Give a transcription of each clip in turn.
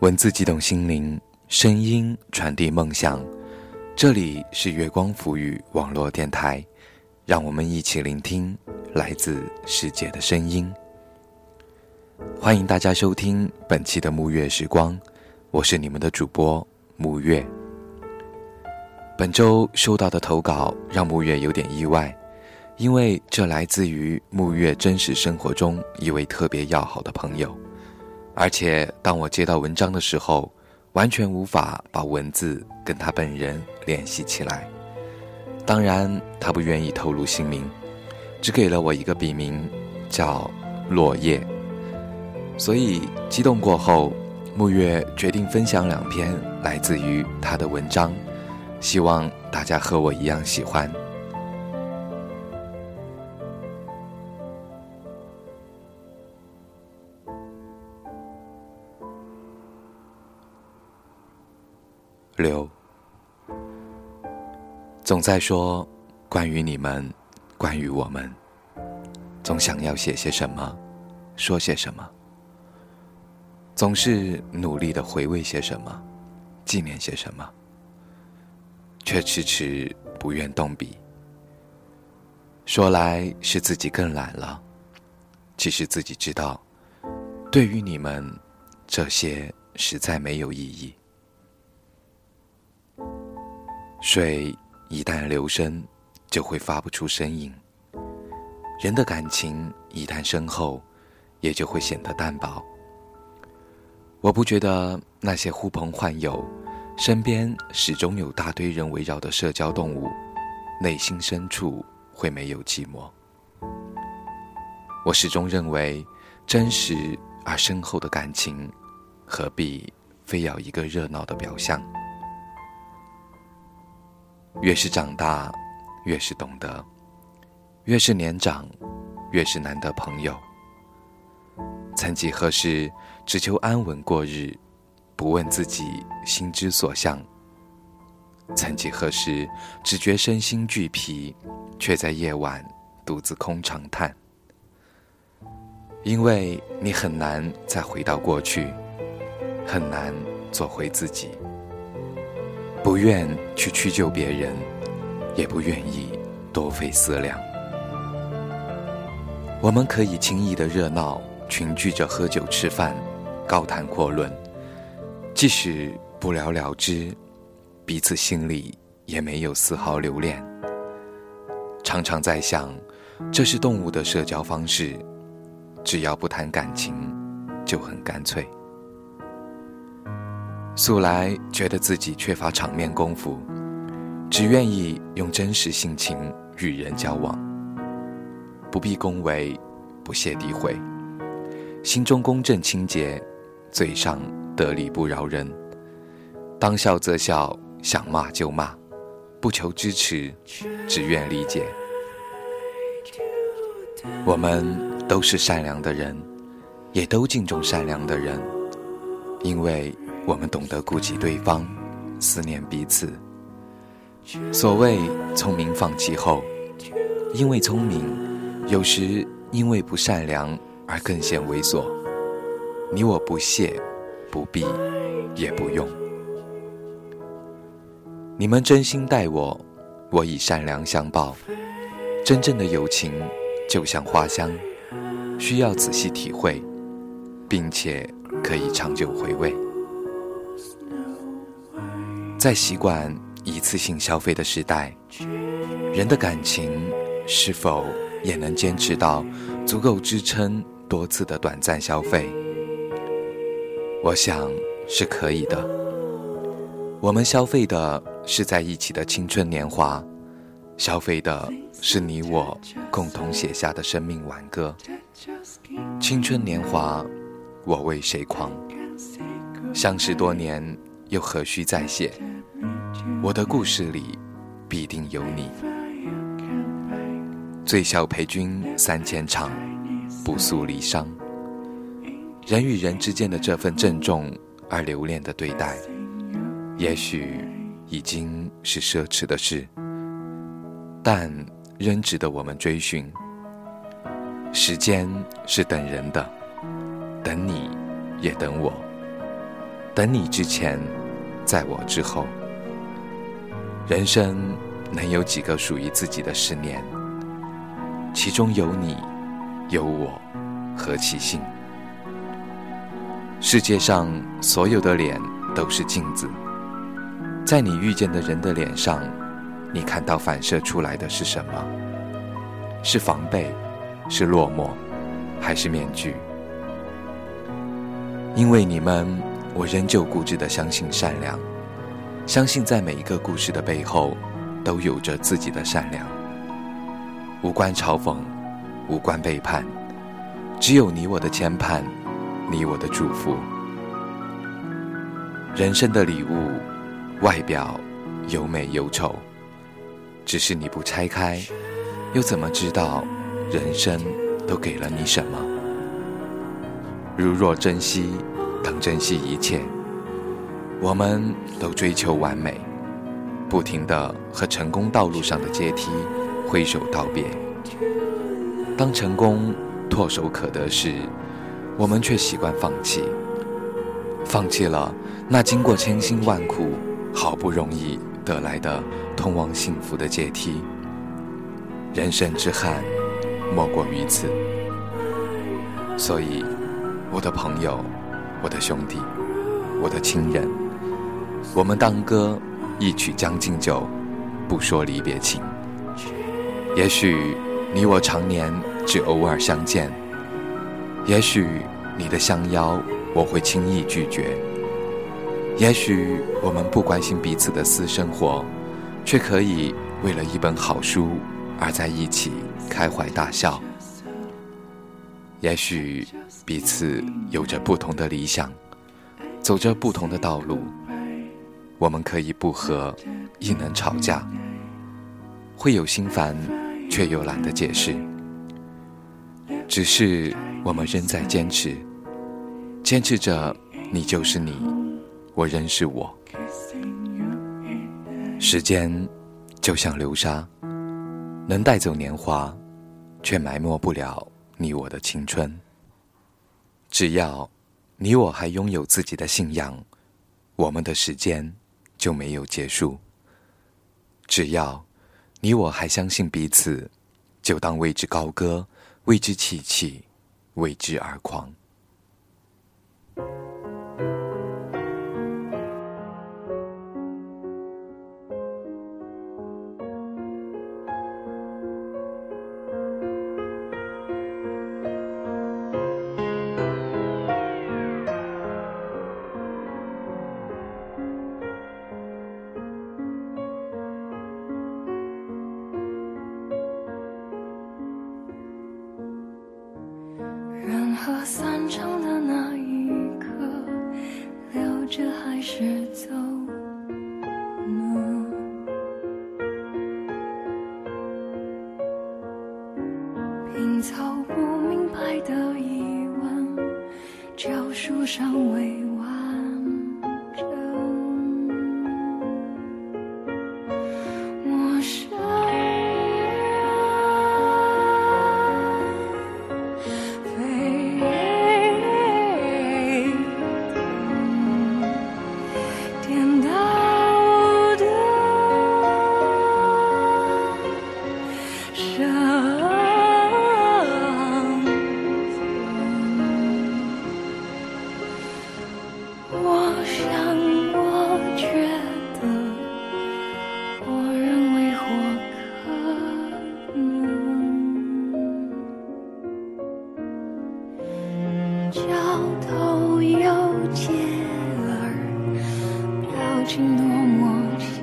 文字激动心灵，声音传递梦想。这里是月光浮语网络电台，让我们一起聆听来自世界的声音。欢迎大家收听本期的沐月时光，我是你们的主播沐月。本周收到的投稿让沐月有点意外。因为这来自于沐月真实生活中一位特别要好的朋友，而且当我接到文章的时候，完全无法把文字跟他本人联系起来。当然，他不愿意透露姓名，只给了我一个笔名，叫落叶。所以激动过后，沐月决定分享两篇来自于他的文章，希望大家和我一样喜欢。六，总在说关于你们，关于我们，总想要写些什么，说些什么，总是努力的回味些什么，纪念些什么，却迟迟不愿动笔。说来是自己更懒了，其实自己知道，对于你们，这些实在没有意义。水一旦流深，就会发不出声音；人的感情一旦深厚，也就会显得淡薄。我不觉得那些呼朋唤友、身边始终有大堆人围绕的社交动物，内心深处会没有寂寞。我始终认为，真实而深厚的感情，何必非要一个热闹的表象？越是长大，越是懂得；越是年长，越是难得朋友。曾几何时，只求安稳过日，不问自己心之所向；曾几何时，只觉身心俱疲，却在夜晚独自空长叹。因为你很难再回到过去，很难做回自己。不愿去屈就别人，也不愿意多费思量。我们可以轻易的热闹，群聚着喝酒吃饭，高谈阔论。即使不了了之，彼此心里也没有丝毫留恋。常常在想，这是动物的社交方式，只要不谈感情，就很干脆。素来觉得自己缺乏场面功夫，只愿意用真实性情与人交往，不必恭维，不屑诋毁，心中公正清洁，嘴上得理不饶人，当笑则笑，想骂就骂，不求支持，只愿理解。我们都是善良的人，也都敬重善良的人，因为。我们懂得顾及对方，思念彼此。所谓聪明放弃后，因为聪明，有时因为不善良而更显猥琐。你我不屑，不必，也不用。你们真心待我，我以善良相报。真正的友情就像花香，需要仔细体会，并且可以长久回味。在习惯一次性消费的时代，人的感情是否也能坚持到足够支撑多次的短暂消费？我想是可以的。我们消费的是在一起的青春年华，消费的是你我共同写下的生命挽歌。青春年华，我为谁狂？相识多年。又何须再写？我的故事里必定有你。醉笑陪君三千场，不诉离殇。人与人之间的这份郑重而留恋的对待，也许已经是奢侈的事，但仍值得我们追寻。时间是等人的，等你也等我。等你之前，在我之后。人生能有几个属于自己的十年？其中有你，有我，何其幸！世界上所有的脸都是镜子，在你遇见的人的脸上，你看到反射出来的是什么？是防备，是落寞，还是面具？因为你们，我仍旧固执的相信善良。相信在每一个故事的背后，都有着自己的善良。无关嘲讽，无关背叛，只有你我的牵绊，你我的祝福。人生的礼物，外表有美有丑，只是你不拆开，又怎么知道人生都给了你什么？如若珍惜，当珍惜一切。我们都追求完美，不停地和成功道路上的阶梯挥手道别。当成功唾手可得时，我们却习惯放弃，放弃了那经过千辛万苦、好不容易得来的通往幸福的阶梯。人生之憾，莫过于此。所以，我的朋友，我的兄弟，我的亲人。我们当歌，一曲将进酒，不说离别情。也许你我常年只偶尔相见，也许你的相邀我会轻易拒绝，也许我们不关心彼此的私生活，却可以为了一本好书而在一起开怀大笑。也许彼此有着不同的理想，走着不同的道路。我们可以不和，亦能吵架，会有心烦，却又懒得解释。只是我们仍在坚持，坚持着，你就是你，我仍是我。时间就像流沙，能带走年华，却埋没不了你我的青春。只要你我还拥有自己的信仰，我们的时间。就没有结束。只要你我还相信彼此，就当为之高歌，为之泣泣，为之而狂。和三情多么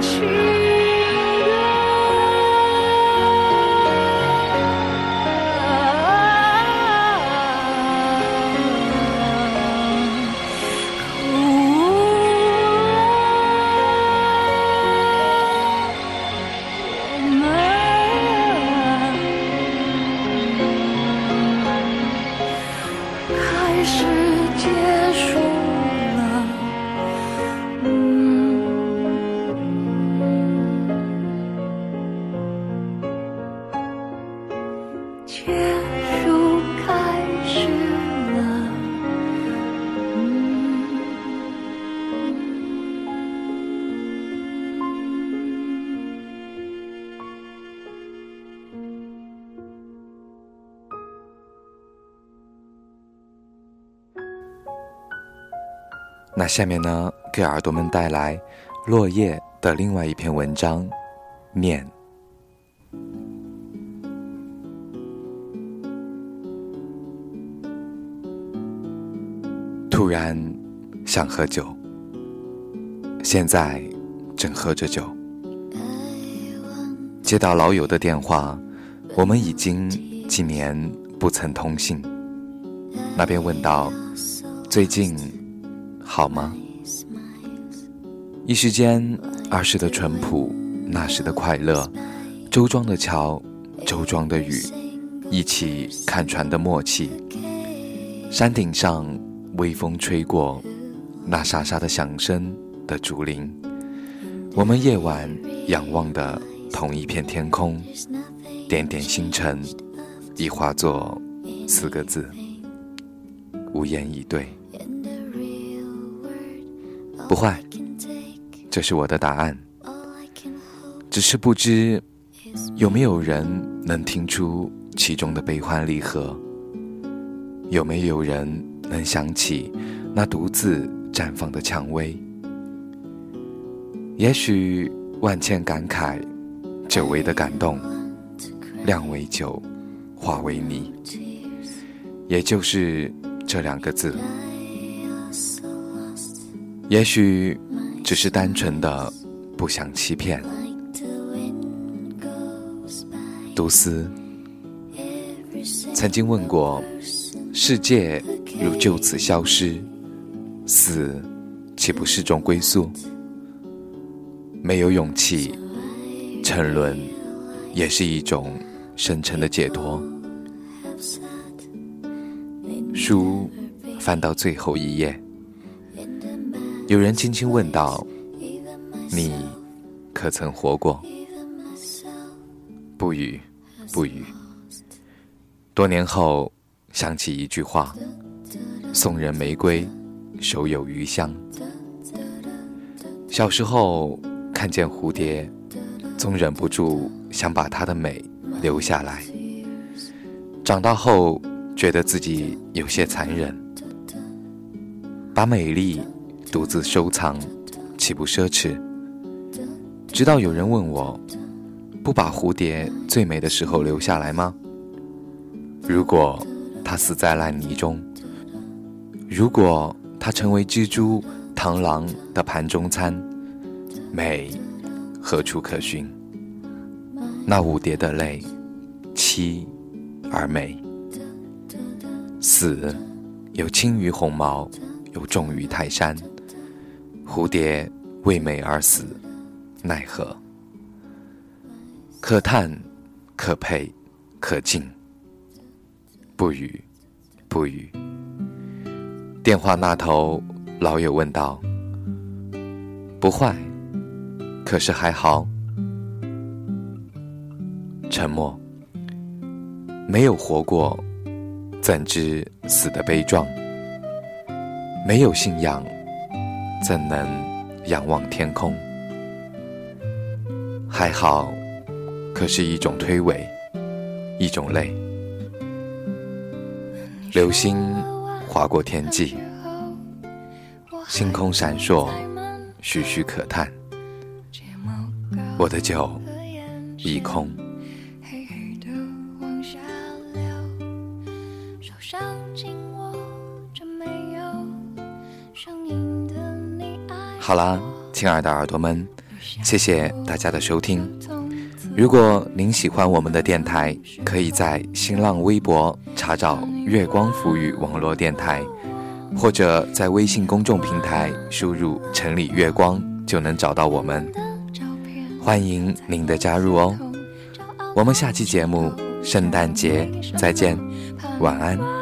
情。下面呢，给耳朵们带来落叶的另外一篇文章，念。突然想喝酒，现在正喝着酒。接到老友的电话，我们已经几年不曾通信。那边问道：“最近？”好吗？一时间，儿时的淳朴，那时的快乐，周庄的桥，周庄的雨，一起看船的默契。山顶上，微风吹过，那沙沙的响声的竹林。我们夜晚仰望的同一片天空，点点星辰，已化作四个字：无言以对。不坏，这是我的答案。只是不知有没有人能听出其中的悲欢离合，有没有人能想起那独自绽放的蔷薇？也许万千感慨，久违的感动，酿为酒，化为泥，也就是这两个字。也许只是单纯的不想欺骗。杜斯曾经问过：世界如就此消失，死岂不是种归宿？没有勇气沉沦，也是一种深沉的解脱。书翻到最后一页。有人轻轻问道：“你可曾活过？”不语，不语。多年后想起一句话：“送人玫瑰，手有余香。”小时候看见蝴蝶，总忍不住想把它的美留下来。长大后觉得自己有些残忍，把美丽。独自收藏，岂不奢侈？直到有人问我，不把蝴蝶最美的时候留下来吗？如果它死在烂泥中，如果它成为蜘蛛、螳螂的盘中餐，美何处可寻？那蝴蝶的泪，凄而美。死，有轻于鸿毛，有重于泰山。蝴蝶为美而死，奈何？可叹，可佩，可敬。不语，不语。电话那头，老友问道：“不坏，可是还好？”沉默。没有活过，怎知死的悲壮？没有信仰。怎能仰望天空？还好，可是一种推诿，一种泪。流星划过天际，星空闪烁，徐徐可叹。我的酒已空。好啦，亲爱的耳朵们，谢谢大家的收听。如果您喜欢我们的电台，可以在新浪微博查找“月光浮语网络电台”，或者在微信公众平台输入“城里月光”就能找到我们。欢迎您的加入哦！我们下期节目圣诞节再见，晚安。